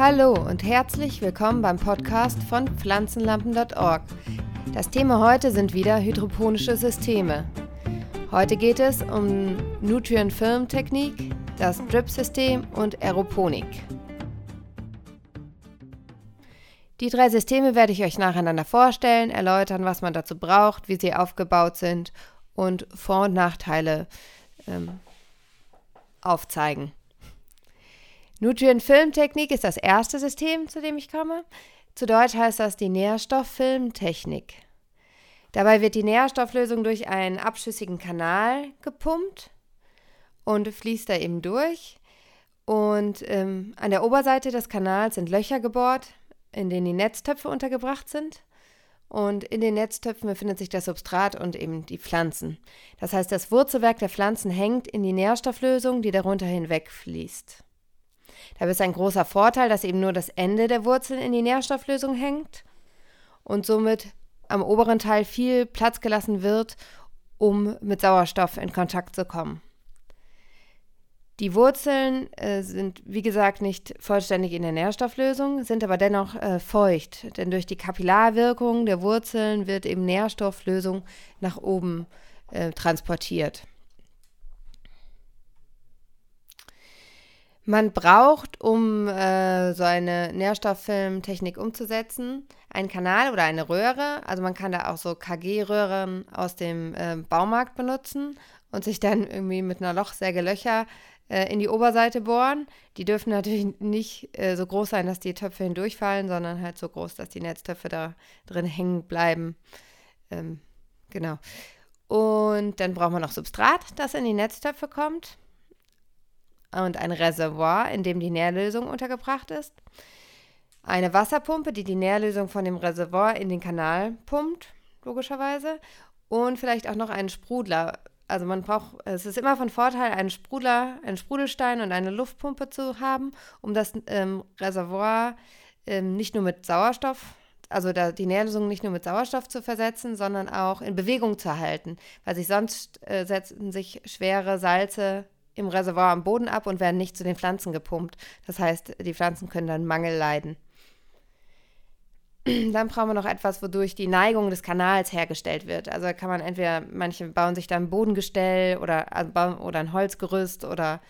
Hallo und herzlich willkommen beim Podcast von pflanzenlampen.org. Das Thema heute sind wieder hydroponische Systeme. Heute geht es um Nutrient-Film-Technik, das Drip-System und Aeroponik. Die drei Systeme werde ich euch nacheinander vorstellen, erläutern, was man dazu braucht, wie sie aufgebaut sind und Vor- und Nachteile ähm, aufzeigen. Nutrient-Film-Technik ist das erste System, zu dem ich komme. Zu Deutsch heißt das die Nährstofffilmtechnik. Dabei wird die Nährstofflösung durch einen abschüssigen Kanal gepumpt und fließt da eben durch. Und ähm, an der Oberseite des Kanals sind Löcher gebohrt, in denen die Netztöpfe untergebracht sind. Und in den Netztöpfen befindet sich das Substrat und eben die Pflanzen. Das heißt, das Wurzelwerk der Pflanzen hängt in die Nährstofflösung, die darunter hinweg fließt. Dabei ist ein großer Vorteil, dass eben nur das Ende der Wurzeln in die Nährstofflösung hängt und somit am oberen Teil viel Platz gelassen wird, um mit Sauerstoff in Kontakt zu kommen. Die Wurzeln äh, sind, wie gesagt, nicht vollständig in der Nährstofflösung, sind aber dennoch äh, feucht, denn durch die Kapillarwirkung der Wurzeln wird eben Nährstofflösung nach oben äh, transportiert. Man braucht, um äh, so eine Nährstofffilmtechnik umzusetzen, einen Kanal oder eine Röhre. Also man kann da auch so KG-Röhren aus dem äh, Baumarkt benutzen und sich dann irgendwie mit einer Lochsäge Löcher äh, in die Oberseite bohren. Die dürfen natürlich nicht äh, so groß sein, dass die Töpfe hindurchfallen, sondern halt so groß, dass die Netztöpfe da drin hängen bleiben. Ähm, genau. Und dann braucht man noch Substrat, das in die Netztöpfe kommt. Und ein Reservoir, in dem die Nährlösung untergebracht ist. Eine Wasserpumpe, die die Nährlösung von dem Reservoir in den Kanal pumpt, logischerweise. Und vielleicht auch noch einen Sprudler, also man braucht, es ist immer von Vorteil, einen Sprudler, einen Sprudelstein und eine Luftpumpe zu haben, um das ähm, Reservoir ähm, nicht nur mit Sauerstoff, also da, die Nährlösung nicht nur mit Sauerstoff zu versetzen, sondern auch in Bewegung zu halten, weil sich sonst äh, setzen sich schwere Salze im Reservoir am Boden ab und werden nicht zu den Pflanzen gepumpt. Das heißt, die Pflanzen können dann Mangel leiden. Dann brauchen wir noch etwas, wodurch die Neigung des Kanals hergestellt wird. Also kann man entweder, manche bauen sich da ein Bodengestell oder, also oder ein Holzgerüst oder,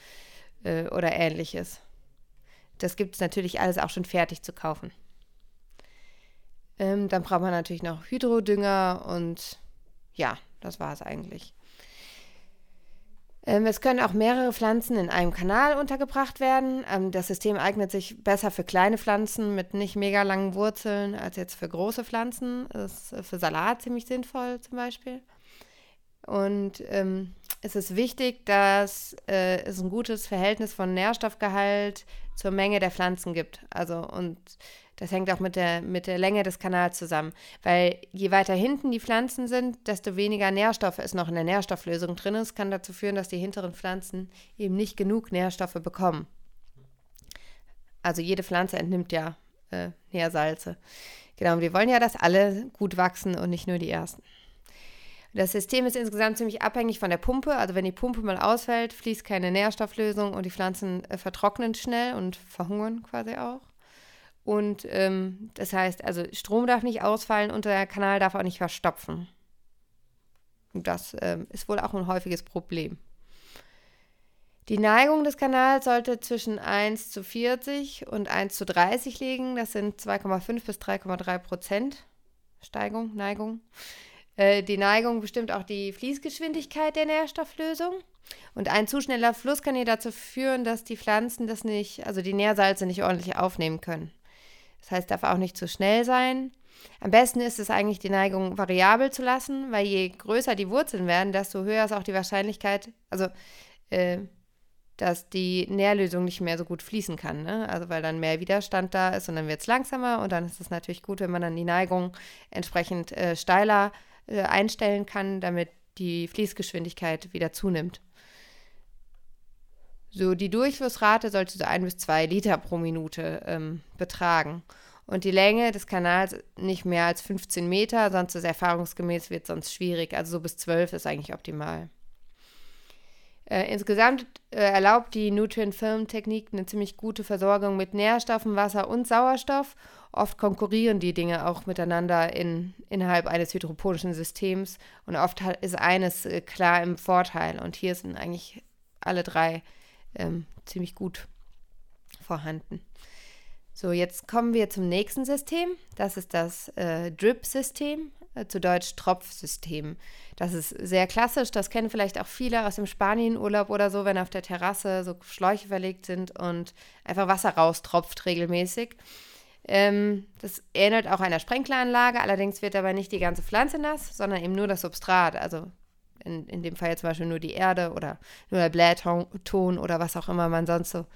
äh, oder ähnliches. Das gibt es natürlich alles auch schon fertig zu kaufen. Ähm, dann braucht man natürlich noch Hydrodünger und ja, das war es eigentlich. Ähm, es können auch mehrere Pflanzen in einem Kanal untergebracht werden. Ähm, das System eignet sich besser für kleine Pflanzen mit nicht mega langen Wurzeln als jetzt für große Pflanzen. Das ist für Salat ziemlich sinnvoll zum Beispiel. Und ähm, es ist wichtig, dass äh, es ein gutes Verhältnis von Nährstoffgehalt zur Menge der Pflanzen gibt. Also und das hängt auch mit der, mit der Länge des Kanals zusammen. Weil je weiter hinten die Pflanzen sind, desto weniger Nährstoffe ist noch in der Nährstofflösung drin. Das kann dazu führen, dass die hinteren Pflanzen eben nicht genug Nährstoffe bekommen. Also jede Pflanze entnimmt ja äh, Nährsalze. Genau, und wir wollen ja, dass alle gut wachsen und nicht nur die ersten. Das System ist insgesamt ziemlich abhängig von der Pumpe. Also wenn die Pumpe mal ausfällt, fließt keine Nährstofflösung und die Pflanzen äh, vertrocknen schnell und verhungern quasi auch. Und ähm, das heißt, also Strom darf nicht ausfallen und der Kanal darf auch nicht verstopfen. Und das ähm, ist wohl auch ein häufiges Problem. Die Neigung des Kanals sollte zwischen 1 zu 40 und 1 zu 30 liegen. Das sind 2,5 bis 3,3 Prozent Steigung, Neigung. Äh, die Neigung bestimmt auch die Fließgeschwindigkeit der Nährstofflösung. Und ein zu schneller Fluss kann hier dazu führen, dass die Pflanzen das nicht, also die Nährsalze nicht ordentlich aufnehmen können. Das heißt, darf auch nicht zu schnell sein. Am besten ist es eigentlich, die Neigung variabel zu lassen, weil je größer die Wurzeln werden, desto höher ist auch die Wahrscheinlichkeit, also äh, dass die Nährlösung nicht mehr so gut fließen kann. Ne? Also weil dann mehr Widerstand da ist und dann wird es langsamer und dann ist es natürlich gut, wenn man dann die Neigung entsprechend äh, steiler äh, einstellen kann, damit die Fließgeschwindigkeit wieder zunimmt. So, die Durchflussrate sollte so ein bis zwei Liter pro Minute ähm, betragen. Und die Länge des Kanals nicht mehr als 15 Meter, sonst ist erfahrungsgemäß wird sonst schwierig. Also so bis 12 ist eigentlich optimal. Äh, insgesamt äh, erlaubt die Nutrient-Film-Technik eine ziemlich gute Versorgung mit Nährstoffen, Wasser und Sauerstoff. Oft konkurrieren die Dinge auch miteinander in, innerhalb eines hydroponischen Systems und oft ist eines äh, klar im Vorteil. Und hier sind eigentlich alle drei ähm, ziemlich gut vorhanden. So, jetzt kommen wir zum nächsten System. Das ist das äh, Drip-System, äh, zu Deutsch Tropfsystem. Das ist sehr klassisch, das kennen vielleicht auch viele aus dem Spanienurlaub oder so, wenn auf der Terrasse so Schläuche verlegt sind und einfach Wasser raustropft regelmäßig. Ähm, das ähnelt auch einer Sprenkleranlage, allerdings wird dabei nicht die ganze Pflanze nass, sondern eben nur das Substrat, also in, in dem Fall jetzt zum Beispiel nur die Erde oder nur der Blähton oder was auch immer man sonst so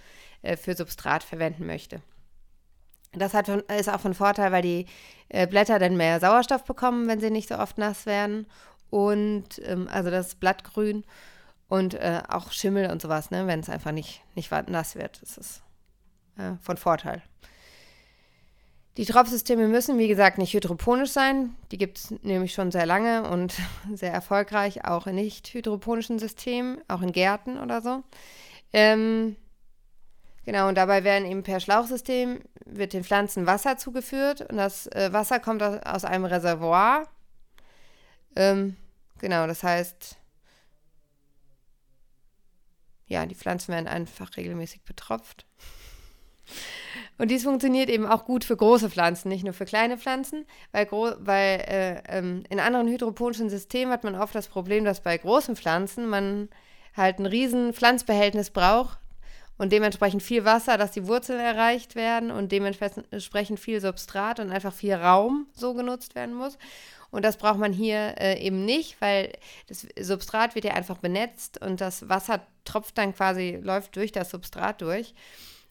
äh, für Substrat verwenden möchte. Das hat, ist auch von Vorteil, weil die äh, Blätter dann mehr Sauerstoff bekommen, wenn sie nicht so oft nass werden. Und ähm, also das Blattgrün und äh, auch Schimmel und sowas, ne, wenn es einfach nicht, nicht nass wird. Das ist äh, von Vorteil. Die Tropfsysteme müssen, wie gesagt, nicht hydroponisch sein. Die gibt es nämlich schon sehr lange und sehr erfolgreich, auch in nicht hydroponischen Systemen, auch in Gärten oder so. Ähm, Genau, und dabei werden eben per Schlauchsystem wird den Pflanzen Wasser zugeführt und das äh, Wasser kommt aus, aus einem Reservoir. Ähm, genau, das heißt, ja, die Pflanzen werden einfach regelmäßig betropft. Und dies funktioniert eben auch gut für große Pflanzen, nicht nur für kleine Pflanzen, weil, weil äh, ähm, in anderen hydroponischen Systemen hat man oft das Problem, dass bei großen Pflanzen man halt ein riesen Pflanzbehältnis braucht, und dementsprechend viel Wasser, dass die Wurzeln erreicht werden und dementsprechend viel Substrat und einfach viel Raum so genutzt werden muss. Und das braucht man hier äh, eben nicht, weil das Substrat wird ja einfach benetzt und das Wasser tropft dann quasi, läuft durch das Substrat durch.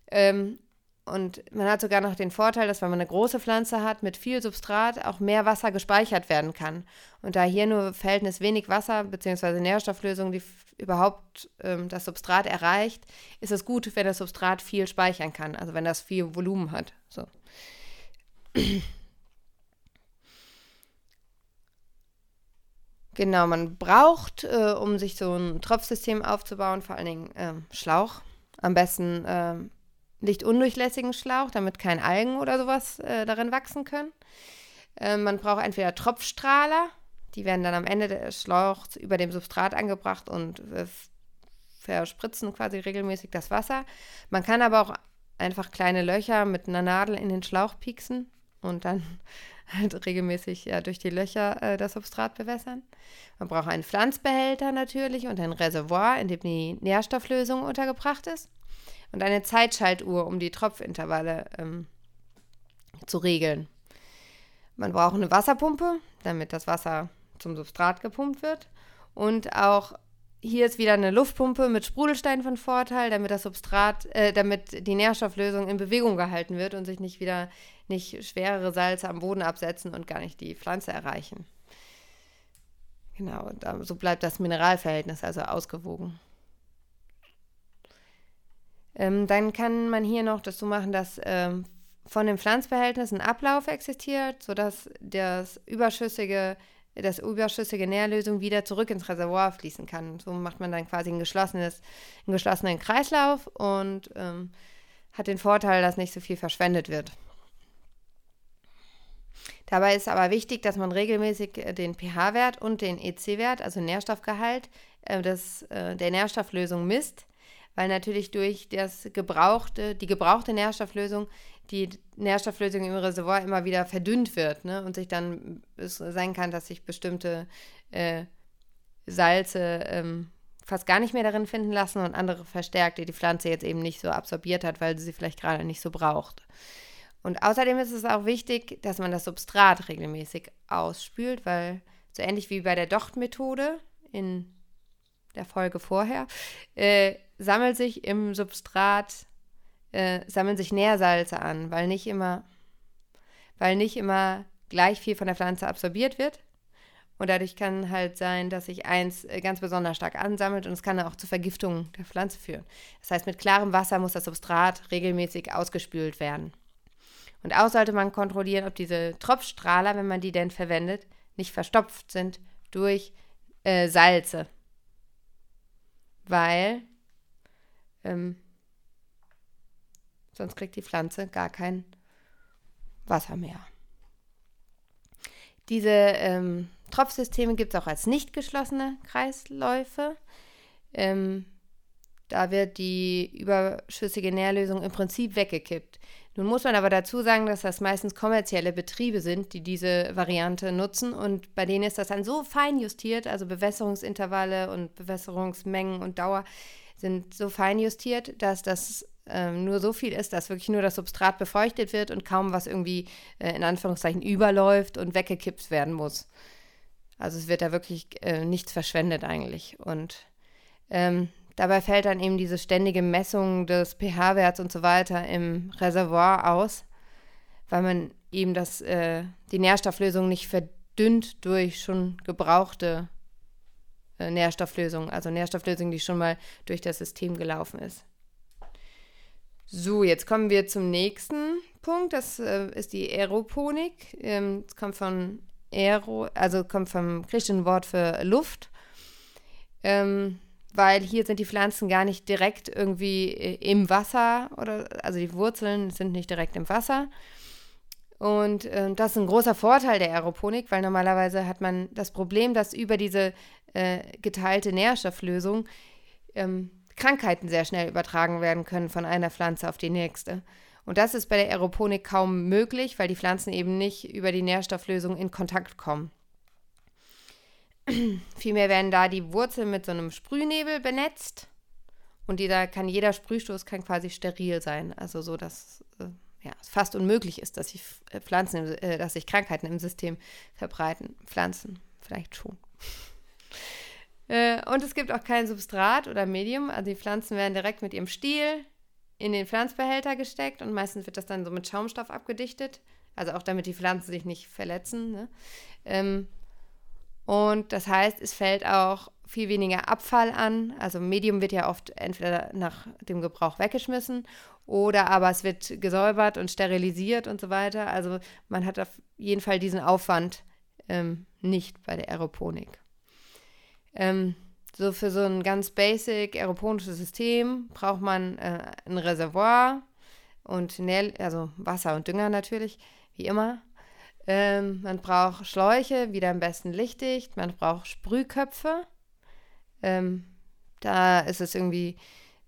Ähm, und man hat sogar noch den Vorteil, dass wenn man eine große Pflanze hat mit viel Substrat, auch mehr Wasser gespeichert werden kann. Und da hier nur Verhältnis wenig Wasser bzw. Nährstofflösung, die überhaupt ähm, das Substrat erreicht, ist es gut, wenn das Substrat viel speichern kann, also wenn das viel Volumen hat. So. Genau, man braucht, äh, um sich so ein Tropfsystem aufzubauen, vor allen Dingen äh, Schlauch. Am besten äh, lichtundurchlässigen Schlauch, damit kein Algen oder sowas äh, darin wachsen können. Äh, man braucht entweder Tropfstrahler, die werden dann am Ende des Schlauchs über dem Substrat angebracht und verspritzen quasi regelmäßig das Wasser. Man kann aber auch einfach kleine Löcher mit einer Nadel in den Schlauch pieksen und dann halt regelmäßig ja, durch die Löcher äh, das Substrat bewässern. Man braucht einen Pflanzbehälter natürlich und ein Reservoir, in dem die Nährstofflösung untergebracht ist und eine Zeitschaltuhr, um die Tropfintervalle ähm, zu regeln. Man braucht eine Wasserpumpe, damit das Wasser zum Substrat gepumpt wird. Und auch hier ist wieder eine Luftpumpe mit Sprudelstein von Vorteil, damit das Substrat, äh, damit die Nährstofflösung in Bewegung gehalten wird und sich nicht wieder nicht schwerere Salze am Boden absetzen und gar nicht die Pflanze erreichen. Genau, so bleibt das Mineralverhältnis also ausgewogen. Ähm, dann kann man hier noch das so machen, dass ähm, von dem Pflanzbehältnis ein Ablauf existiert, sodass das überschüssige, das überschüssige Nährlösung wieder zurück ins Reservoir fließen kann. So macht man dann quasi ein geschlossenes, einen geschlossenen Kreislauf und ähm, hat den Vorteil, dass nicht so viel verschwendet wird. Dabei ist aber wichtig, dass man regelmäßig äh, den pH-Wert und den EC-Wert, also Nährstoffgehalt äh, des, äh, der Nährstofflösung misst weil natürlich durch das gebrauchte, die gebrauchte Nährstofflösung die Nährstofflösung im Reservoir immer wieder verdünnt wird ne? und sich dann es sein kann, dass sich bestimmte äh, Salze ähm, fast gar nicht mehr darin finden lassen und andere verstärkt, die die Pflanze jetzt eben nicht so absorbiert hat, weil sie sie vielleicht gerade nicht so braucht. Und außerdem ist es auch wichtig, dass man das Substrat regelmäßig ausspült, weil so ähnlich wie bei der Docht-Methode in der Folge vorher, äh, sammelt sich im Substrat, äh, sammeln sich Nährsalze an, weil nicht immer, weil nicht immer gleich viel von der Pflanze absorbiert wird. Und dadurch kann halt sein, dass sich eins äh, ganz besonders stark ansammelt und es kann auch zu Vergiftungen der Pflanze führen. Das heißt, mit klarem Wasser muss das Substrat regelmäßig ausgespült werden. Und auch sollte man kontrollieren, ob diese Tropfstrahler, wenn man die denn verwendet, nicht verstopft sind durch äh, Salze. weil ähm, sonst kriegt die Pflanze gar kein Wasser mehr. Diese ähm, Tropfsysteme gibt es auch als nicht geschlossene Kreisläufe. Ähm, da wird die überschüssige Nährlösung im Prinzip weggekippt. Nun muss man aber dazu sagen, dass das meistens kommerzielle Betriebe sind, die diese Variante nutzen und bei denen ist das dann so fein justiert, also Bewässerungsintervalle und Bewässerungsmengen und Dauer sind so fein justiert, dass das ähm, nur so viel ist, dass wirklich nur das Substrat befeuchtet wird und kaum was irgendwie äh, in Anführungszeichen überläuft und weggekippt werden muss. Also es wird da wirklich äh, nichts verschwendet eigentlich. Und ähm, dabei fällt dann eben diese ständige Messung des pH-Werts und so weiter im Reservoir aus, weil man eben das, äh, die Nährstofflösung nicht verdünnt durch schon gebrauchte äh, Nährstofflösung, also Nährstofflösung, die schon mal durch das System gelaufen ist. So, jetzt kommen wir zum nächsten Punkt. Das äh, ist die Aeroponik. Ähm, das kommt von Aero, also kommt vom griechischen Wort für Luft. Ähm, weil hier sind die Pflanzen gar nicht direkt irgendwie äh, im Wasser oder also die Wurzeln sind nicht direkt im Wasser. Und äh, das ist ein großer Vorteil der Aeroponik, weil normalerweise hat man das Problem, dass über diese äh, geteilte Nährstofflösung ähm, Krankheiten sehr schnell übertragen werden können von einer Pflanze auf die nächste. Und das ist bei der Aeroponik kaum möglich, weil die Pflanzen eben nicht über die Nährstofflösung in Kontakt kommen. Vielmehr werden da die Wurzeln mit so einem Sprühnebel benetzt und jeder kann, jeder Sprühstoß kann quasi steril sein. Also so, dass äh, ja, es fast unmöglich ist, dass sich äh, Pflanzen, äh, dass sich Krankheiten im System verbreiten. Pflanzen vielleicht schon. Äh, und es gibt auch kein Substrat oder Medium. Also die Pflanzen werden direkt mit ihrem Stiel in den Pflanzbehälter gesteckt und meistens wird das dann so mit Schaumstoff abgedichtet. Also auch damit die Pflanzen sich nicht verletzen. Ne? Ähm, und das heißt, es fällt auch viel weniger Abfall an. Also Medium wird ja oft entweder nach dem Gebrauch weggeschmissen oder aber es wird gesäubert und sterilisiert und so weiter. Also man hat auf jeden Fall diesen Aufwand ähm, nicht bei der Aeroponik. Ähm, so für so ein ganz basic aeroponisches System braucht man äh, ein Reservoir und Nähr also Wasser und Dünger natürlich, wie immer. Ähm, man braucht Schläuche, wieder am besten lichtdicht. Man braucht Sprühköpfe. Ähm, da ist es irgendwie,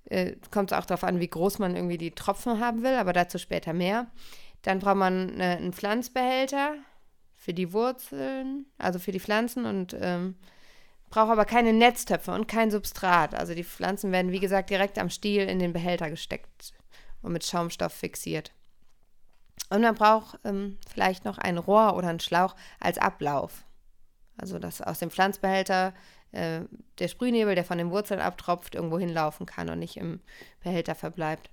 äh, kommt es auch darauf an, wie groß man irgendwie die Tropfen haben will, aber dazu später mehr. Dann braucht man äh, einen Pflanzbehälter für die Wurzeln, also für die Pflanzen und ähm, braucht aber keine Netztöpfe und kein Substrat. Also die Pflanzen werden, wie gesagt, direkt am Stiel in den Behälter gesteckt und mit Schaumstoff fixiert. Und man braucht ähm, vielleicht noch ein Rohr oder einen Schlauch als Ablauf. Also dass aus dem Pflanzbehälter äh, der Sprühnebel, der von den Wurzeln abtropft, irgendwo hinlaufen kann und nicht im Behälter verbleibt.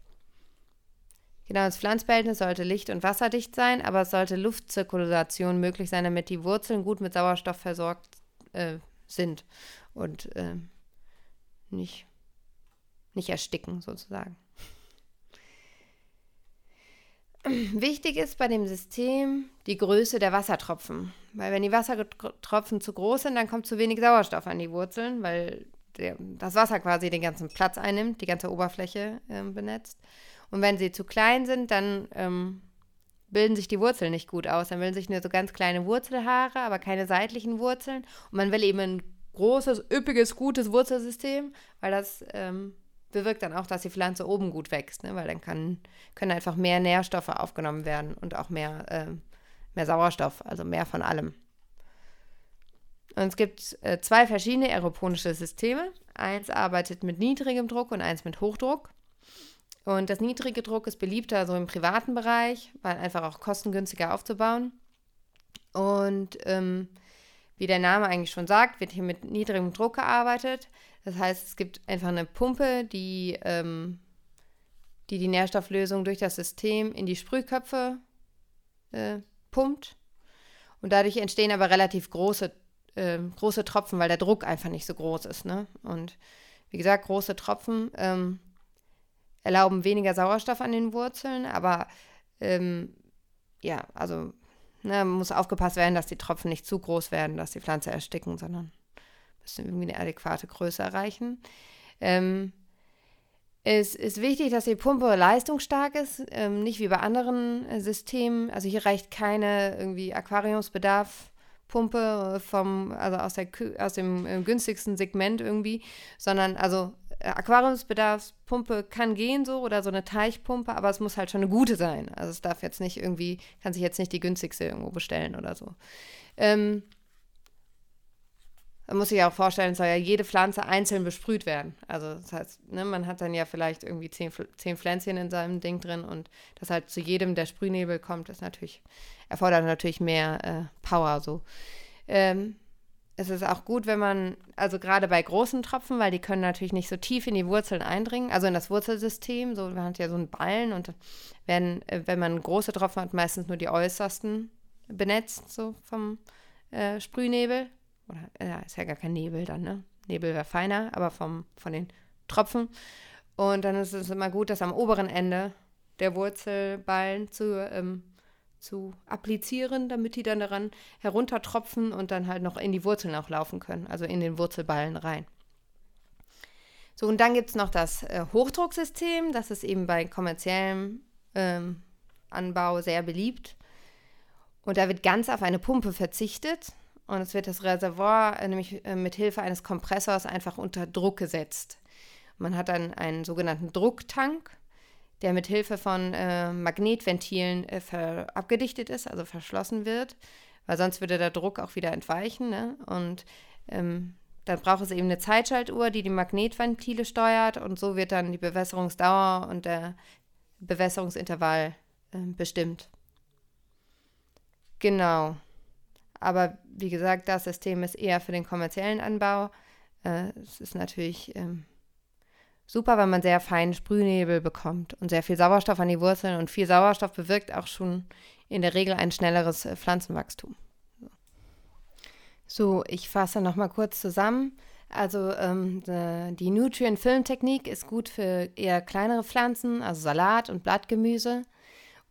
Genau, das Pflanzbehältnis sollte licht- und wasserdicht sein, aber es sollte Luftzirkulation möglich sein, damit die Wurzeln gut mit Sauerstoff versorgt äh, sind und äh, nicht, nicht ersticken sozusagen. Wichtig ist bei dem System die Größe der Wassertropfen. Weil wenn die Wassertropfen zu groß sind, dann kommt zu wenig Sauerstoff an die Wurzeln, weil der, das Wasser quasi den ganzen Platz einnimmt, die ganze Oberfläche äh, benetzt. Und wenn sie zu klein sind, dann ähm, bilden sich die Wurzeln nicht gut aus. Dann bilden sich nur so ganz kleine Wurzelhaare, aber keine seitlichen Wurzeln. Und man will eben ein großes, üppiges, gutes Wurzelsystem, weil das ähm, bewirkt dann auch, dass die Pflanze oben gut wächst, ne? weil dann kann, können einfach mehr Nährstoffe aufgenommen werden und auch mehr, äh, mehr Sauerstoff, also mehr von allem. Und es gibt äh, zwei verschiedene aeroponische Systeme. Eins arbeitet mit niedrigem Druck und eins mit Hochdruck. Und das niedrige Druck ist beliebter so im privaten Bereich, weil einfach auch kostengünstiger aufzubauen. Und ähm, wie der Name eigentlich schon sagt, wird hier mit niedrigem Druck gearbeitet. Das heißt, es gibt einfach eine Pumpe, die ähm, die, die Nährstofflösung durch das System in die Sprühköpfe äh, pumpt. Und dadurch entstehen aber relativ große, äh, große Tropfen, weil der Druck einfach nicht so groß ist. Ne? Und wie gesagt, große Tropfen ähm, erlauben weniger Sauerstoff an den Wurzeln, aber ähm, ja, also ne, muss aufgepasst werden, dass die Tropfen nicht zu groß werden, dass die Pflanze ersticken, sondern müssen irgendwie eine adäquate Größe erreichen. Ähm, es ist wichtig, dass die Pumpe leistungsstark ist, ähm, nicht wie bei anderen äh, Systemen. Also hier reicht keine irgendwie Aquariumsbedarf Pumpe vom, also aus, der, aus dem äh, günstigsten Segment irgendwie, sondern also Aquariumsbedarfspumpe kann gehen so oder so eine Teichpumpe, aber es muss halt schon eine gute sein. Also es darf jetzt nicht irgendwie, kann sich jetzt nicht die günstigste irgendwo bestellen oder so. Ähm, man muss sich auch vorstellen, soll ja jede Pflanze einzeln besprüht werden. Also das heißt, ne, man hat dann ja vielleicht irgendwie zehn, zehn Pflänzchen in seinem Ding drin und das halt zu jedem der Sprühnebel kommt, ist natürlich, erfordert natürlich mehr äh, Power so. Ähm, es ist auch gut, wenn man, also gerade bei großen Tropfen, weil die können natürlich nicht so tief in die Wurzeln eindringen, also in das Wurzelsystem, so man hat ja so einen Ballen und werden, äh, wenn man große Tropfen hat, meistens nur die äußersten benetzt, so vom äh, Sprühnebel oder ja, ist ja gar kein Nebel dann, ne? Nebel wäre feiner, aber vom, von den Tropfen. Und dann ist es immer gut, das am oberen Ende der Wurzelballen zu, ähm, zu applizieren, damit die dann daran heruntertropfen und dann halt noch in die Wurzeln auch laufen können, also in den Wurzelballen rein. So, und dann gibt es noch das äh, Hochdrucksystem, das ist eben bei kommerziellem ähm, Anbau sehr beliebt. Und da wird ganz auf eine Pumpe verzichtet. Und es wird das Reservoir äh, nämlich äh, mit Hilfe eines Kompressors einfach unter Druck gesetzt. Man hat dann einen sogenannten Drucktank, der mit Hilfe von äh, Magnetventilen äh, abgedichtet ist, also verschlossen wird, weil sonst würde der Druck auch wieder entweichen. Ne? Und ähm, dann braucht es eben eine Zeitschaltuhr, die die Magnetventile steuert und so wird dann die Bewässerungsdauer und der Bewässerungsintervall äh, bestimmt. Genau. Aber wie gesagt, das System ist eher für den kommerziellen Anbau. Äh, es ist natürlich ähm, super, wenn man sehr feinen Sprühnebel bekommt und sehr viel Sauerstoff an die Wurzeln. Und viel Sauerstoff bewirkt auch schon in der Regel ein schnelleres äh, Pflanzenwachstum. So, ich fasse nochmal kurz zusammen. Also ähm, die Nutrient-Film-Technik ist gut für eher kleinere Pflanzen, also Salat und Blattgemüse.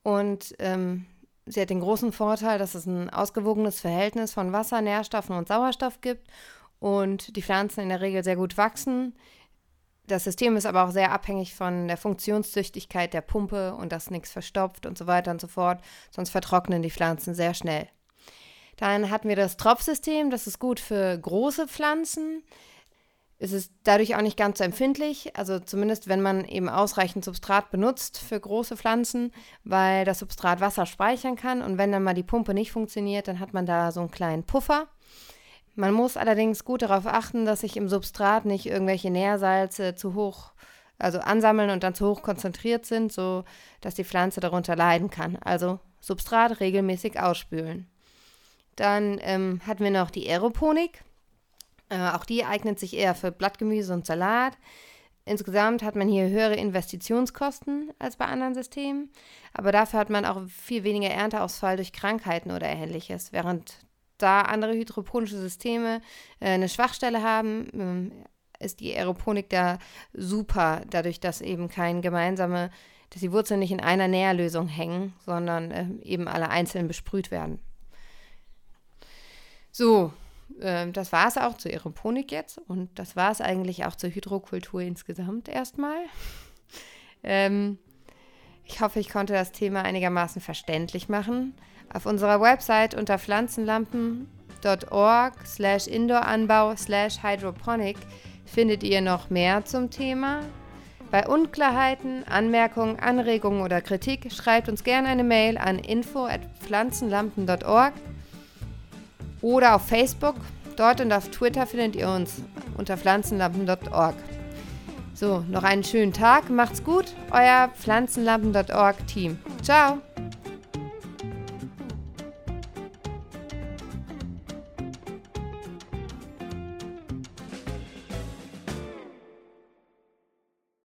Und ähm, Sie hat den großen Vorteil, dass es ein ausgewogenes Verhältnis von Wasser, Nährstoffen und Sauerstoff gibt und die Pflanzen in der Regel sehr gut wachsen. Das System ist aber auch sehr abhängig von der Funktionstüchtigkeit der Pumpe und dass nichts verstopft und so weiter und so fort, sonst vertrocknen die Pflanzen sehr schnell. Dann hatten wir das Tropfsystem, das ist gut für große Pflanzen. Ist es dadurch auch nicht ganz so empfindlich, also zumindest wenn man eben ausreichend Substrat benutzt für große Pflanzen, weil das Substrat Wasser speichern kann. Und wenn dann mal die Pumpe nicht funktioniert, dann hat man da so einen kleinen Puffer. Man muss allerdings gut darauf achten, dass sich im Substrat nicht irgendwelche Nährsalze zu hoch also ansammeln und dann zu hoch konzentriert sind, so dass die Pflanze darunter leiden kann. Also Substrat regelmäßig ausspülen. Dann ähm, hatten wir noch die Aeroponik. Äh, auch die eignet sich eher für Blattgemüse und Salat. Insgesamt hat man hier höhere Investitionskosten als bei anderen Systemen, aber dafür hat man auch viel weniger Ernteausfall durch Krankheiten oder ähnliches, während da andere hydroponische Systeme äh, eine Schwachstelle haben, äh, ist die Aeroponik da super, dadurch, dass eben kein gemeinsame, dass die Wurzeln nicht in einer Nährlösung hängen, sondern äh, eben alle einzeln besprüht werden. So, ähm, das war es auch zur Aeroponik jetzt und das war es eigentlich auch zur Hydrokultur insgesamt erstmal. ähm, ich hoffe, ich konnte das Thema einigermaßen verständlich machen. Auf unserer Website unter pflanzenlampen.org slash Indooranbau slash Hydroponic findet ihr noch mehr zum Thema. Bei Unklarheiten, Anmerkungen, Anregungen oder Kritik schreibt uns gerne eine Mail an info@pflanzenlampen.org oder auf Facebook. Dort und auf Twitter findet ihr uns unter pflanzenlampen.org. So, noch einen schönen Tag, macht's gut, euer pflanzenlampen.org Team. Ciao!